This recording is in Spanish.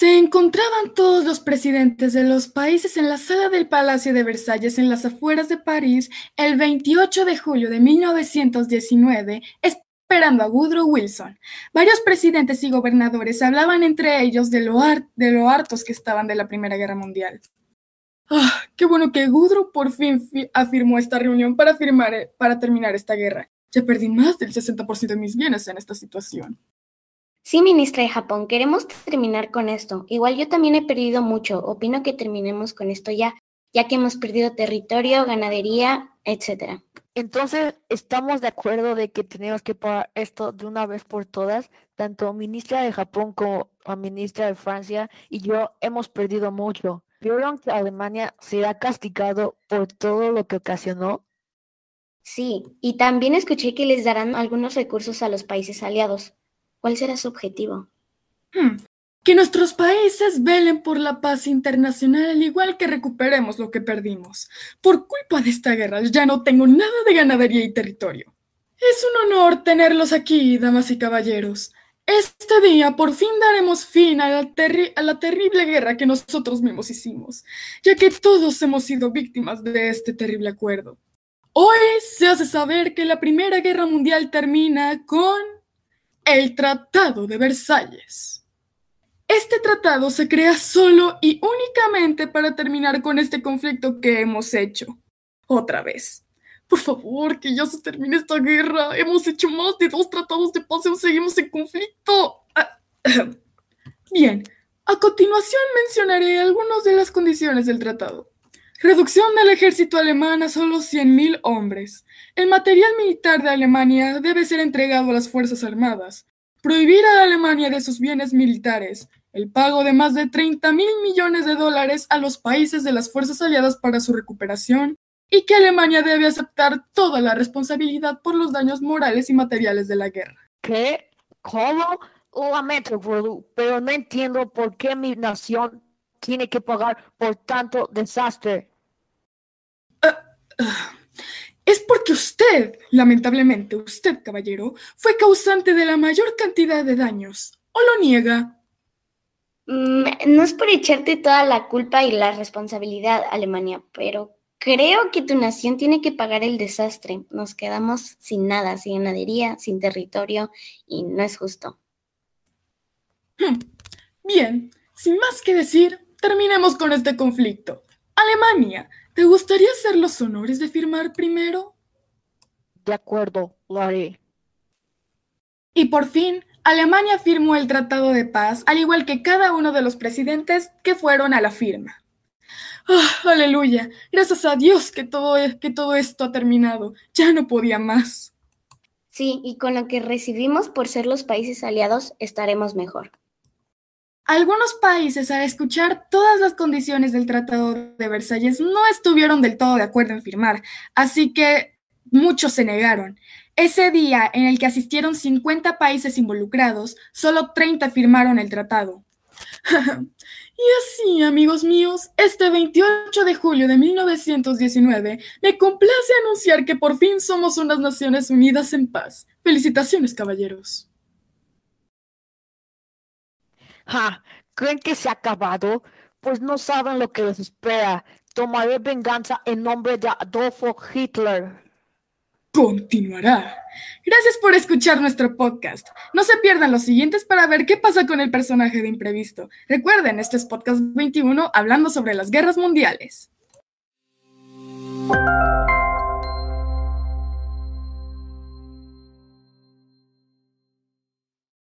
Se encontraban todos los presidentes de los países en la sala del Palacio de Versalles en las afueras de París el 28 de julio de 1919, esperando a Woodrow Wilson. Varios presidentes y gobernadores hablaban entre ellos de lo, de hartos que estaban de la Primera Guerra Mundial. Ah, qué bueno que Woodrow por fin afirmó esta reunión para, firmar, para terminar esta guerra. Ya perdí más del 60% de mis bienes en esta situación. Sí, ministra de Japón, queremos terminar con esto. Igual yo también he perdido mucho. Opino que terminemos con esto ya, ya que hemos perdido territorio, ganadería, etcétera. Entonces, estamos de acuerdo de que tenemos que parar esto de una vez por todas. Tanto ministra de Japón como la ministra de Francia y yo hemos perdido mucho. ¿Vieron que Alemania será castigado por todo lo que ocasionó? Sí, y también escuché que les darán algunos recursos a los países aliados. ¿Cuál será su objetivo? Hmm, que nuestros países velen por la paz internacional al igual que recuperemos lo que perdimos. Por culpa de esta guerra ya no tengo nada de ganadería y territorio. Es un honor tenerlos aquí, damas y caballeros. Este día por fin daremos fin a la, a la, terrible guerra que nosotros mismos hicimos, ya que todos hemos sido víctimas de este terrible acuerdo. Hoy se hace saber que la Primera Guerra Mundial termina con el Tratado de Versalles. Este tratado se crea solo y únicamente para terminar con este conflicto que hemos hecho. Otra vez. Por favor, que ya se termine esta guerra. Hemos hecho más de dos tratados de paz y seguimos en conflicto. Ah, bien, a continuación mencionaré algunas de las condiciones del tratado. Reducción del ejército alemán a solo 100.000 hombres. El material militar de Alemania debe ser entregado a las Fuerzas Armadas. Prohibir a Alemania de sus bienes militares. El pago de más de 30 mil millones de dólares a los países de las fuerzas aliadas para su recuperación. Y que Alemania debe aceptar toda la responsabilidad por los daños morales y materiales de la guerra. ¿Qué? ¿Cómo? Lamento, pero no entiendo por qué mi nación tiene que pagar por tanto desastre. Es porque usted, lamentablemente usted, caballero, fue causante de la mayor cantidad de daños. ¿O lo niega? Mm, no es por echarte toda la culpa y la responsabilidad, Alemania, pero creo que tu nación tiene que pagar el desastre. Nos quedamos sin nada, sin ganadería, sin territorio, y no es justo. Hmm. Bien, sin más que decir, terminemos con este conflicto. Alemania, ¿Te gustaría hacer los honores de firmar primero? De acuerdo, lo haré. Y por fin, Alemania firmó el Tratado de Paz, al igual que cada uno de los presidentes que fueron a la firma. ¡Ah, aleluya! Gracias a Dios que todo, que todo esto ha terminado. Ya no podía más. Sí, y con lo que recibimos por ser los países aliados estaremos mejor. Algunos países, al escuchar todas las condiciones del Tratado de Versalles, no estuvieron del todo de acuerdo en firmar, así que muchos se negaron. Ese día, en el que asistieron 50 países involucrados, solo 30 firmaron el tratado. y así, amigos míos, este 28 de julio de 1919, me complace anunciar que por fin somos unas Naciones Unidas en paz. Felicitaciones, caballeros. Ja, ¿creen que se ha acabado? Pues no saben lo que les espera. Tomaré venganza en nombre de Adolfo Hitler. Continuará. Gracias por escuchar nuestro podcast. No se pierdan los siguientes para ver qué pasa con el personaje de imprevisto. Recuerden, este es Podcast 21 hablando sobre las guerras mundiales.